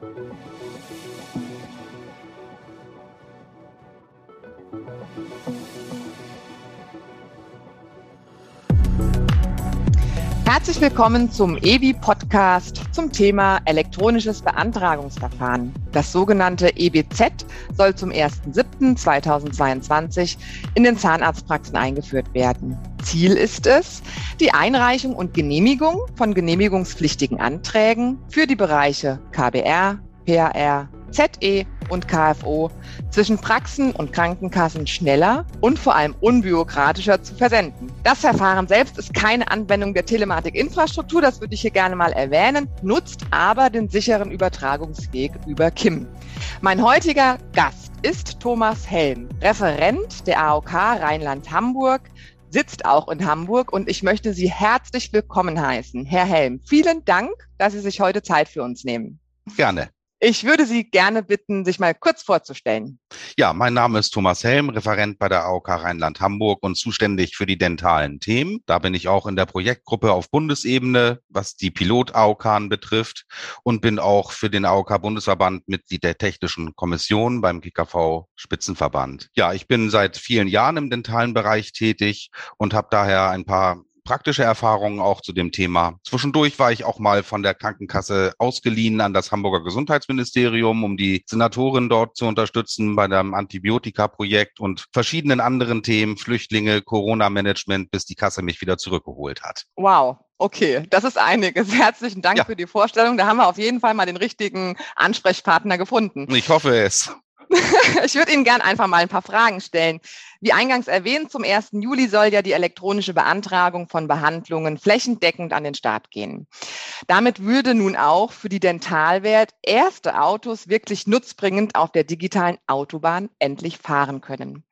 Thank you. Herzlich willkommen zum EBI-Podcast zum Thema elektronisches Beantragungsverfahren. Das sogenannte EBZ soll zum 1.7.2022 in den Zahnarztpraxen eingeführt werden. Ziel ist es, die Einreichung und Genehmigung von genehmigungspflichtigen Anträgen für die Bereiche KBR, PAR, ZE und KFO zwischen Praxen und Krankenkassen schneller und vor allem unbürokratischer zu versenden. Das Verfahren selbst ist keine Anwendung der Telematikinfrastruktur, das würde ich hier gerne mal erwähnen, nutzt aber den sicheren Übertragungsweg über KIM. Mein heutiger Gast ist Thomas Helm, Referent der AOK Rheinland-Hamburg, sitzt auch in Hamburg und ich möchte Sie herzlich willkommen heißen. Herr Helm, vielen Dank, dass Sie sich heute Zeit für uns nehmen. Gerne. Ich würde Sie gerne bitten, sich mal kurz vorzustellen. Ja, mein Name ist Thomas Helm, Referent bei der AOK Rheinland-Hamburg und zuständig für die dentalen Themen. Da bin ich auch in der Projektgruppe auf Bundesebene, was die Pilot-AOK betrifft und bin auch für den AOK-Bundesverband Mitglied der Technischen Kommission beim GKV Spitzenverband. Ja, ich bin seit vielen Jahren im dentalen Bereich tätig und habe daher ein paar praktische Erfahrungen auch zu dem Thema. Zwischendurch war ich auch mal von der Krankenkasse ausgeliehen an das Hamburger Gesundheitsministerium, um die Senatorin dort zu unterstützen bei dem Antibiotika-Projekt und verschiedenen anderen Themen, Flüchtlinge, Corona-Management, bis die Kasse mich wieder zurückgeholt hat. Wow. Okay, das ist einiges. Herzlichen Dank ja. für die Vorstellung. Da haben wir auf jeden Fall mal den richtigen Ansprechpartner gefunden. Ich hoffe es. ich würde Ihnen gern einfach mal ein paar Fragen stellen. Wie eingangs erwähnt, zum 1. Juli soll ja die elektronische Beantragung von Behandlungen flächendeckend an den Start gehen. Damit würde nun auch für die Dentalwert erste Autos wirklich nutzbringend auf der digitalen Autobahn endlich fahren können.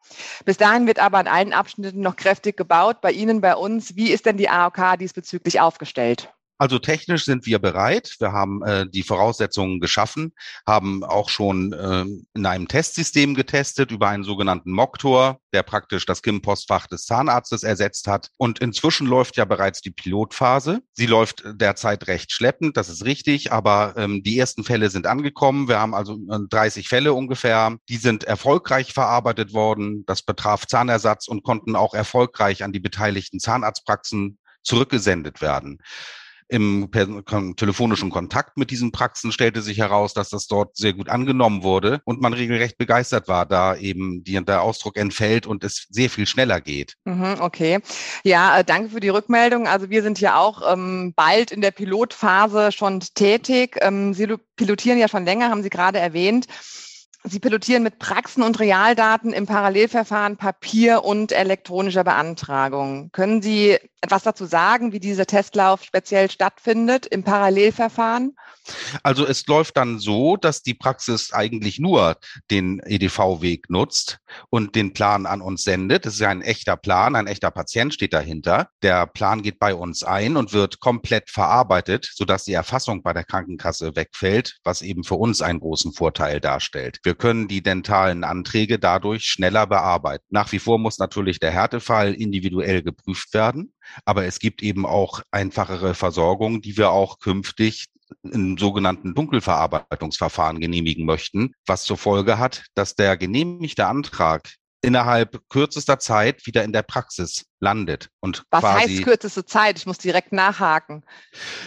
Bis dahin wird aber an allen Abschnitten noch kräftig gebaut. Bei Ihnen, bei uns. Wie ist denn die AOK diesbezüglich aufgestellt? Also technisch sind wir bereit. Wir haben äh, die Voraussetzungen geschaffen, haben auch schon äh, in einem Testsystem getestet über einen sogenannten Moktor, der praktisch das KIM-Postfach des Zahnarztes ersetzt hat. Und inzwischen läuft ja bereits die Pilotphase. Sie läuft derzeit recht schleppend, das ist richtig, aber ähm, die ersten Fälle sind angekommen. Wir haben also 30 äh, Fälle ungefähr. Die sind erfolgreich verarbeitet worden. Das betraf Zahnersatz und konnten auch erfolgreich an die beteiligten Zahnarztpraxen zurückgesendet werden im telefonischen Kontakt mit diesen Praxen stellte sich heraus, dass das dort sehr gut angenommen wurde und man regelrecht begeistert war, da eben der Ausdruck entfällt und es sehr viel schneller geht. Mhm, okay. Ja, äh, danke für die Rückmeldung. Also wir sind ja auch ähm, bald in der Pilotphase schon tätig. Ähm, Sie pilotieren ja schon länger, haben Sie gerade erwähnt. Sie pilotieren mit Praxen und Realdaten im Parallelverfahren Papier und elektronischer Beantragung. Können Sie etwas dazu sagen, wie dieser Testlauf speziell stattfindet im Parallelverfahren? Also es läuft dann so, dass die Praxis eigentlich nur den EDV-Weg nutzt und den Plan an uns sendet. Das ist ja ein echter Plan, ein echter Patient steht dahinter. Der Plan geht bei uns ein und wird komplett verarbeitet, sodass die Erfassung bei der Krankenkasse wegfällt, was eben für uns einen großen Vorteil darstellt. Wir können die dentalen Anträge dadurch schneller bearbeiten. Nach wie vor muss natürlich der Härtefall individuell geprüft werden. Aber es gibt eben auch einfachere Versorgung, die wir auch künftig in sogenannten Dunkelverarbeitungsverfahren genehmigen möchten, was zur Folge hat, dass der genehmigte Antrag innerhalb kürzester Zeit wieder in der Praxis landet und was heißt kürzeste Zeit? Ich muss direkt nachhaken.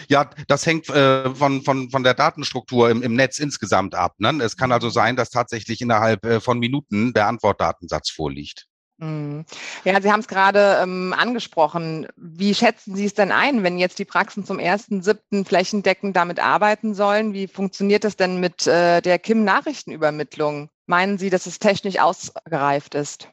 Ja, das hängt äh, von, von, von der Datenstruktur im, im Netz insgesamt ab. Ne? Es kann also mhm. sein, dass tatsächlich innerhalb äh, von Minuten der Antwortdatensatz vorliegt. Mhm. Ja, Sie haben es gerade ähm, angesprochen. Wie schätzen Sie es denn ein, wenn jetzt die Praxen zum 1.7. flächendeckend damit arbeiten sollen? Wie funktioniert das denn mit äh, der KIM-Nachrichtenübermittlung? Meinen Sie, dass es technisch ausgereift ist?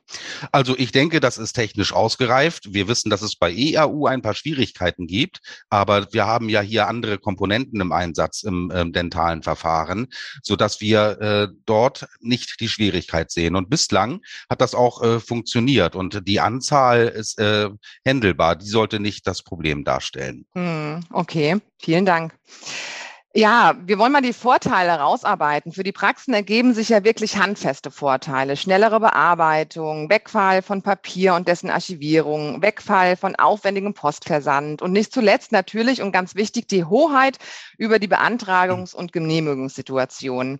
Also ich denke, das ist technisch ausgereift. Wir wissen, dass es bei EAU ein paar Schwierigkeiten gibt, aber wir haben ja hier andere Komponenten im Einsatz im äh, dentalen Verfahren, so dass wir äh, dort nicht die Schwierigkeit sehen. Und bislang hat das auch äh, funktioniert und die Anzahl ist äh, händelbar. Die sollte nicht das Problem darstellen. Hm, okay, vielen Dank. Ja, wir wollen mal die Vorteile rausarbeiten. Für die Praxen ergeben sich ja wirklich handfeste Vorteile. Schnellere Bearbeitung, Wegfall von Papier und dessen Archivierung, Wegfall von aufwendigem Postversand und nicht zuletzt natürlich und ganz wichtig die Hoheit über die Beantragungs- und Genehmigungssituation.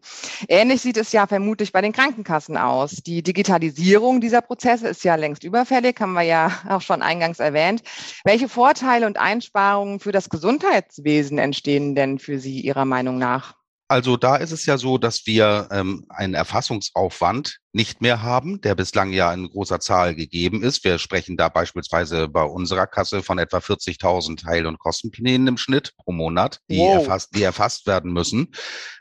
Ähnlich sieht es ja vermutlich bei den Krankenkassen aus. Die Digitalisierung dieser Prozesse ist ja längst überfällig, haben wir ja auch schon eingangs erwähnt. Welche Vorteile und Einsparungen für das Gesundheitswesen entstehen denn für Sie? Ihrer Meinung nach? Also da ist es ja so, dass wir ähm, einen Erfassungsaufwand nicht mehr haben, der bislang ja in großer Zahl gegeben ist. Wir sprechen da beispielsweise bei unserer Kasse von etwa 40.000 Heil- und Kostenplänen im Schnitt pro Monat, die, wow. erfasst, die erfasst werden müssen.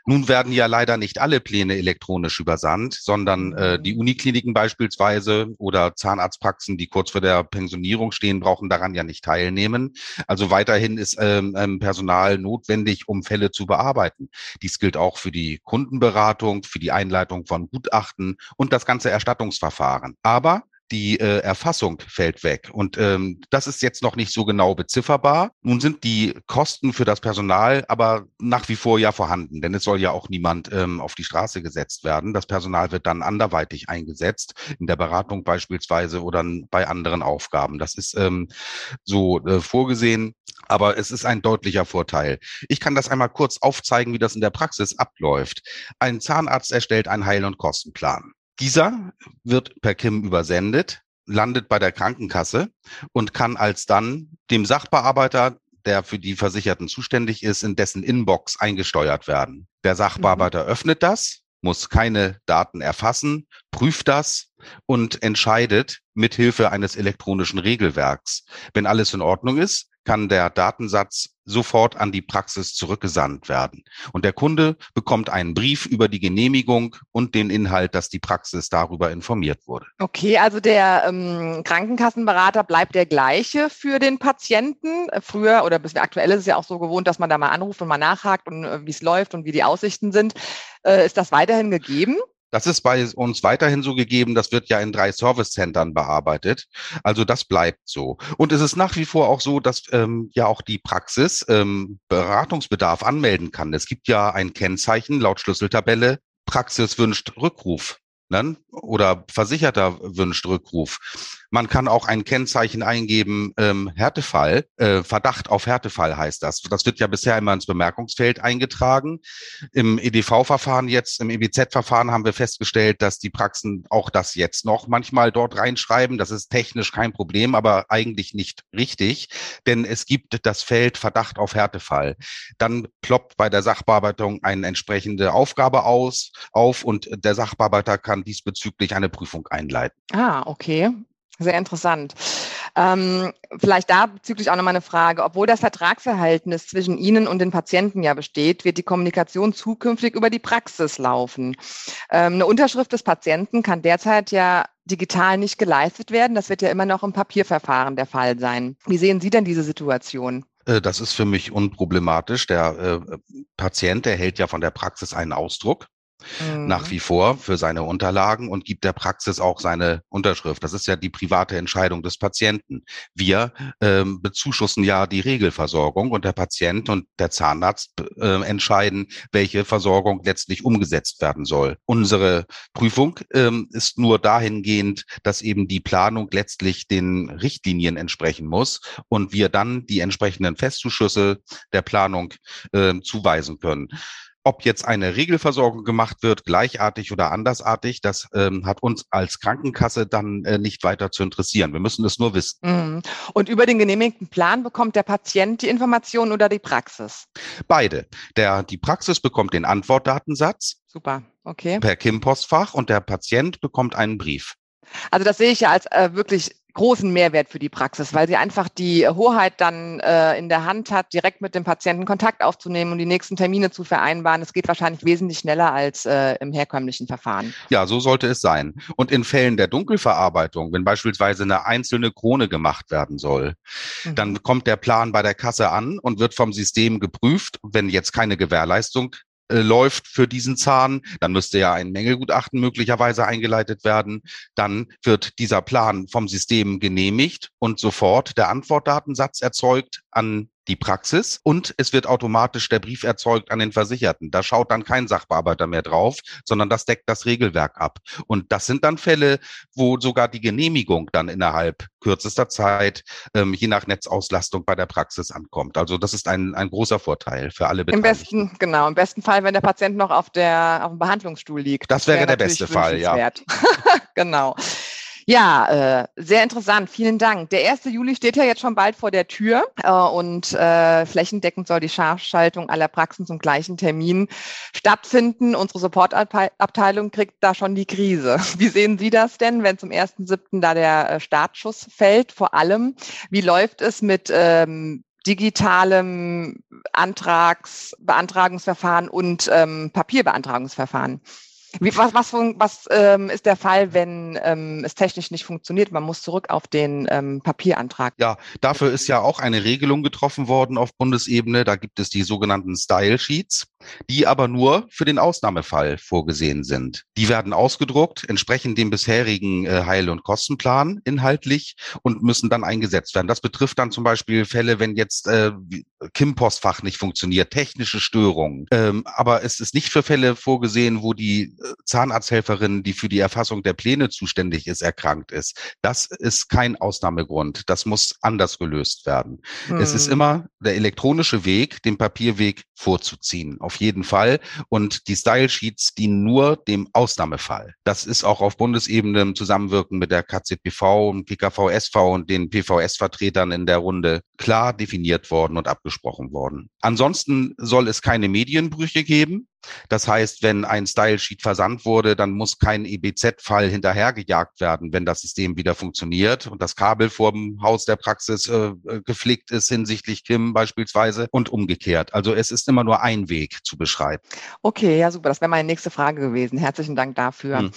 Nun werden ja leider nicht alle Pläne elektronisch übersandt, sondern äh, mhm. die Unikliniken beispielsweise oder Zahnarztpraxen, die kurz vor der Pensionierung stehen, brauchen daran ja nicht teilnehmen. Also weiterhin ist ähm, ähm, Personal notwendig, um Fälle zu bearbeiten. Dies gilt auch für die Kundenberatung, für die Einleitung von Gutachten und das ganze Erstattungsverfahren. Aber die äh, Erfassung fällt weg. Und ähm, das ist jetzt noch nicht so genau bezifferbar. Nun sind die Kosten für das Personal aber nach wie vor ja vorhanden, denn es soll ja auch niemand ähm, auf die Straße gesetzt werden. Das Personal wird dann anderweitig eingesetzt, in der Beratung beispielsweise oder bei anderen Aufgaben. Das ist ähm, so äh, vorgesehen. Aber es ist ein deutlicher Vorteil. Ich kann das einmal kurz aufzeigen, wie das in der Praxis abläuft. Ein Zahnarzt erstellt einen Heil- und Kostenplan. Dieser wird per KIM übersendet, landet bei der Krankenkasse und kann als dann dem Sachbearbeiter, der für die Versicherten zuständig ist, in dessen Inbox eingesteuert werden. Der Sachbearbeiter mhm. öffnet das, muss keine Daten erfassen, prüft das und entscheidet mit Hilfe eines elektronischen Regelwerks. Wenn alles in Ordnung ist, kann der Datensatz sofort an die Praxis zurückgesandt werden. Und der Kunde bekommt einen Brief über die Genehmigung und den Inhalt, dass die Praxis darüber informiert wurde. Okay, also der ähm, Krankenkassenberater bleibt der gleiche für den Patienten. Früher oder bis aktuell ist es ja auch so gewohnt, dass man da mal anruft und mal nachhakt und äh, wie es läuft und wie die Aussichten sind. Äh, ist das weiterhin gegeben? Das ist bei uns weiterhin so gegeben. Das wird ja in drei Service-Centern bearbeitet. Also das bleibt so. Und es ist nach wie vor auch so, dass ähm, ja auch die Praxis ähm, Beratungsbedarf anmelden kann. Es gibt ja ein Kennzeichen laut Schlüsseltabelle. Praxis wünscht Rückruf? Oder Versicherter wünscht Rückruf. Man kann auch ein Kennzeichen eingeben, ähm, Härtefall, äh, Verdacht auf Härtefall heißt das. Das wird ja bisher immer ins Bemerkungsfeld eingetragen. Im EDV-Verfahren jetzt, im EBZ-Verfahren haben wir festgestellt, dass die Praxen auch das jetzt noch manchmal dort reinschreiben. Das ist technisch kein Problem, aber eigentlich nicht richtig, denn es gibt das Feld Verdacht auf Härtefall. Dann ploppt bei der Sachbearbeitung eine entsprechende Aufgabe aus, auf und der Sachbearbeiter kann diesbezüglich eine Prüfung einleiten. Ah, okay. Sehr interessant. Ähm, vielleicht da bezüglich auch noch mal eine Frage. Obwohl das Vertragsverhältnis zwischen Ihnen und den Patienten ja besteht, wird die Kommunikation zukünftig über die Praxis laufen. Ähm, eine Unterschrift des Patienten kann derzeit ja digital nicht geleistet werden. Das wird ja immer noch im Papierverfahren der Fall sein. Wie sehen Sie denn diese Situation? Äh, das ist für mich unproblematisch. Der äh, Patient erhält ja von der Praxis einen Ausdruck mhm. nach wie vor für seine Unterlagen und gibt der Praxis auch seine Unterschrift. Das ist ja die private Entscheidung des Patienten. Wir ähm, bezuschussen ja die Regelversorgung und der Patient und der Zahnarzt äh, entscheiden, welche Versorgung letztlich umgesetzt werden soll. Unsere Prüfung ähm, ist nur dahingehend, dass eben die Planung letztlich den Richtlinien entsprechen muss und wir dann die entsprechenden Festzuschüsse der Planung äh, zuweisen können. Ob jetzt eine Regelversorgung gemacht wird, gleichartig oder andersartig, das ähm, hat uns als Krankenkasse dann äh, nicht weiter zu interessieren. Wir müssen es nur wissen. Mhm. Und über den genehmigten Plan bekommt der Patient die Information oder die Praxis? Beide. Der, die Praxis bekommt den Antwortdatensatz. Super, okay. Per KIM-Postfach und der Patient bekommt einen Brief. Also das sehe ich ja als äh, wirklich großen Mehrwert für die Praxis, weil sie einfach die Hoheit dann äh, in der Hand hat, direkt mit dem Patienten Kontakt aufzunehmen und die nächsten Termine zu vereinbaren. Es geht wahrscheinlich wesentlich schneller als äh, im herkömmlichen Verfahren. Ja, so sollte es sein. Und in Fällen der Dunkelverarbeitung, wenn beispielsweise eine einzelne Krone gemacht werden soll, mhm. dann kommt der Plan bei der Kasse an und wird vom System geprüft. Wenn jetzt keine Gewährleistung äh, läuft für diesen Zahn, dann müsste ja ein Mängelgutachten möglicherweise eingeleitet werden. Dann wird dieser Plan vom System genehmigt und sofort der Antwortdatensatz erzeugt an die Praxis und es wird automatisch der Brief erzeugt an den Versicherten. Da schaut dann kein Sachbearbeiter mehr drauf, sondern das deckt das Regelwerk ab. Und das sind dann Fälle, wo sogar die Genehmigung dann innerhalb kürzester Zeit, ähm, je nach Netzauslastung bei der Praxis ankommt. Also das ist ein, ein großer Vorteil für alle Beteiligten. Im besten, genau, im besten Fall, wenn der Patient noch auf der auf dem Behandlungsstuhl liegt. Das, das wäre der beste Fall, ja. genau. Ja, äh, sehr interessant. Vielen Dank. Der 1. Juli steht ja jetzt schon bald vor der Tür äh, und äh, flächendeckend soll die Scharfschaltung aller Praxen zum gleichen Termin stattfinden. Unsere Supportabteilung kriegt da schon die Krise. Wie sehen Sie das denn, wenn zum 1.7. da der äh, Startschuss fällt? Vor allem, wie läuft es mit ähm, digitalem Antrags, Beantragungsverfahren und ähm, Papierbeantragungsverfahren? Wie, was was, was ähm, ist der Fall, wenn ähm, es technisch nicht funktioniert? Man muss zurück auf den ähm, Papierantrag. Ja, dafür ist ja auch eine Regelung getroffen worden auf Bundesebene. Da gibt es die sogenannten Style Sheets, die aber nur für den Ausnahmefall vorgesehen sind. Die werden ausgedruckt, entsprechend dem bisherigen äh, Heil- und Kostenplan inhaltlich und müssen dann eingesetzt werden. Das betrifft dann zum Beispiel Fälle, wenn jetzt äh, KIM-Postfach nicht funktioniert, technische Störungen. Ähm, aber es ist nicht für Fälle vorgesehen, wo die Zahnarzthelferin, die für die Erfassung der Pläne zuständig ist, erkrankt ist. Das ist kein Ausnahmegrund. Das muss anders gelöst werden. Hm. Es ist hm. immer der elektronische Weg, den Papierweg vorzuziehen. Auf jeden Fall. Und die Style Sheets dienen nur dem Ausnahmefall. Das ist auch auf Bundesebene im Zusammenwirken mit der KZBV und PKVSV und den PVS-Vertretern in der Runde klar definiert worden und abgesprochen worden. Ansonsten soll es keine Medienbrüche geben. Das heißt, wenn ein Style Sheet versandt wurde, dann muss kein EBZ-Fall hinterhergejagt werden, wenn das System wieder funktioniert und das Kabel vor dem Haus der Praxis äh, äh gepflegt ist hinsichtlich Kim beispielsweise und umgekehrt. Also es ist immer nur ein Weg zu beschreiben. Okay, ja super. Das wäre meine nächste Frage gewesen. Herzlichen Dank dafür. Hm.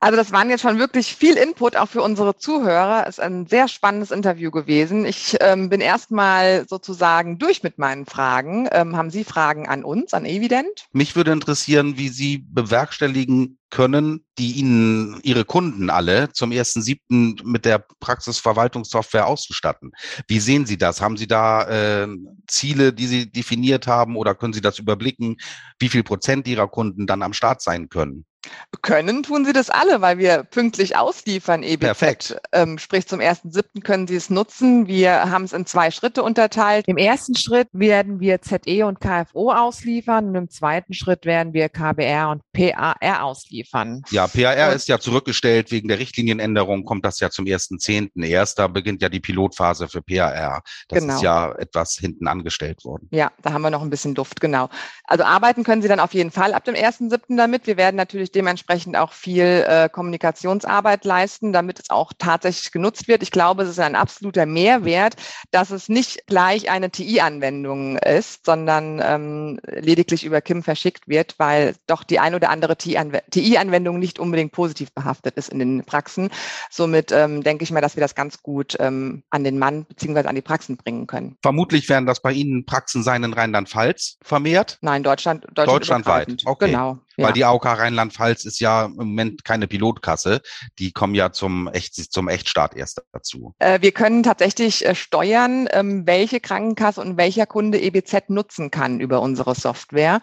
Also das waren jetzt schon wirklich viel Input auch für unsere Zuhörer. Es ist ein sehr spannendes Interview gewesen. Ich ähm, bin erstmal sozusagen durch mit meinen Fragen. Ähm, haben Sie Fragen an uns, an Evident? Mich würde interessieren, wie Sie bewerkstelligen können, die Ihnen Ihre Kunden alle zum ersten siebten mit der Praxisverwaltungssoftware auszustatten. Wie sehen Sie das? Haben Sie da äh, Ziele, die Sie definiert haben oder können Sie das überblicken, wie viel Prozent Ihrer Kunden dann am Start sein können? Können tun sie das alle, weil wir pünktlich ausliefern, EBZ. Perfekt. Ähm, sprich, zum 1.7. können sie es nutzen. Wir haben es in zwei Schritte unterteilt. Im ersten Schritt werden wir ZE und KFO ausliefern und im zweiten Schritt werden wir KBR und PAR ausliefern. Ja, PAR und ist ja zurückgestellt wegen der Richtlinienänderung, kommt das ja zum 1.10. erst. Da beginnt ja die Pilotphase für PAR. Das genau. ist ja etwas hinten angestellt worden. Ja, da haben wir noch ein bisschen Luft, genau. Also arbeiten können Sie dann auf jeden Fall ab dem 1.7. damit. Wir werden natürlich dementsprechend auch viel äh, Kommunikationsarbeit leisten, damit es auch tatsächlich genutzt wird. Ich glaube, es ist ein absoluter Mehrwert, dass es nicht gleich eine TI-Anwendung ist, sondern ähm, lediglich über KIM verschickt wird, weil doch die ein oder andere TI-Anwendung nicht unbedingt positiv behaftet ist in den Praxen. Somit ähm, denke ich mal, dass wir das ganz gut ähm, an den Mann beziehungsweise an die Praxen bringen können. Vermutlich werden das bei Ihnen Praxen sein in Rheinland-Pfalz vermehrt? Nein, Deutschland, Deutschland deutschlandweit. Okay. Genau. Ja. Weil die AOK Rheinland-Pfalz ist ja im Moment keine Pilotkasse. Die kommen ja zum, Echt, zum Echtstart erst dazu. Äh, wir können tatsächlich äh, steuern, ähm, welche Krankenkasse und welcher Kunde EBZ nutzen kann über unsere Software.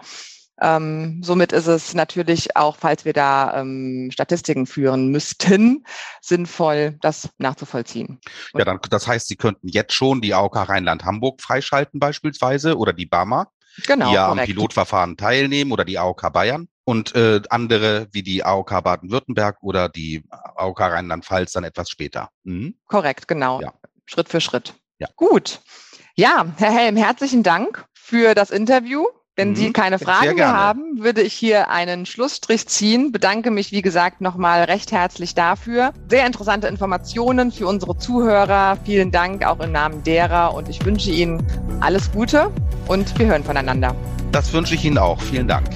Ähm, somit ist es natürlich auch, falls wir da ähm, Statistiken führen müssten, sinnvoll, das nachzuvollziehen. Ja, dann, das heißt, Sie könnten jetzt schon die AOK Rheinland-Hamburg freischalten beispielsweise oder die BAMA, genau, die ja korrekt. am Pilotverfahren teilnehmen oder die AOK Bayern und äh, andere wie die AOK Baden-Württemberg oder die AOK Rheinland-Pfalz dann etwas später. Mhm. Korrekt, genau. Ja. Schritt für Schritt. Ja. Gut. Ja, Herr Helm, herzlichen Dank für das Interview. Wenn mhm. Sie keine Fragen mehr haben, würde ich hier einen Schlussstrich ziehen. Bedanke mich, wie gesagt, nochmal recht herzlich dafür. Sehr interessante Informationen für unsere Zuhörer. Vielen Dank auch im Namen derer und ich wünsche Ihnen alles Gute und wir hören voneinander. Das wünsche ich Ihnen auch. Vielen Dank.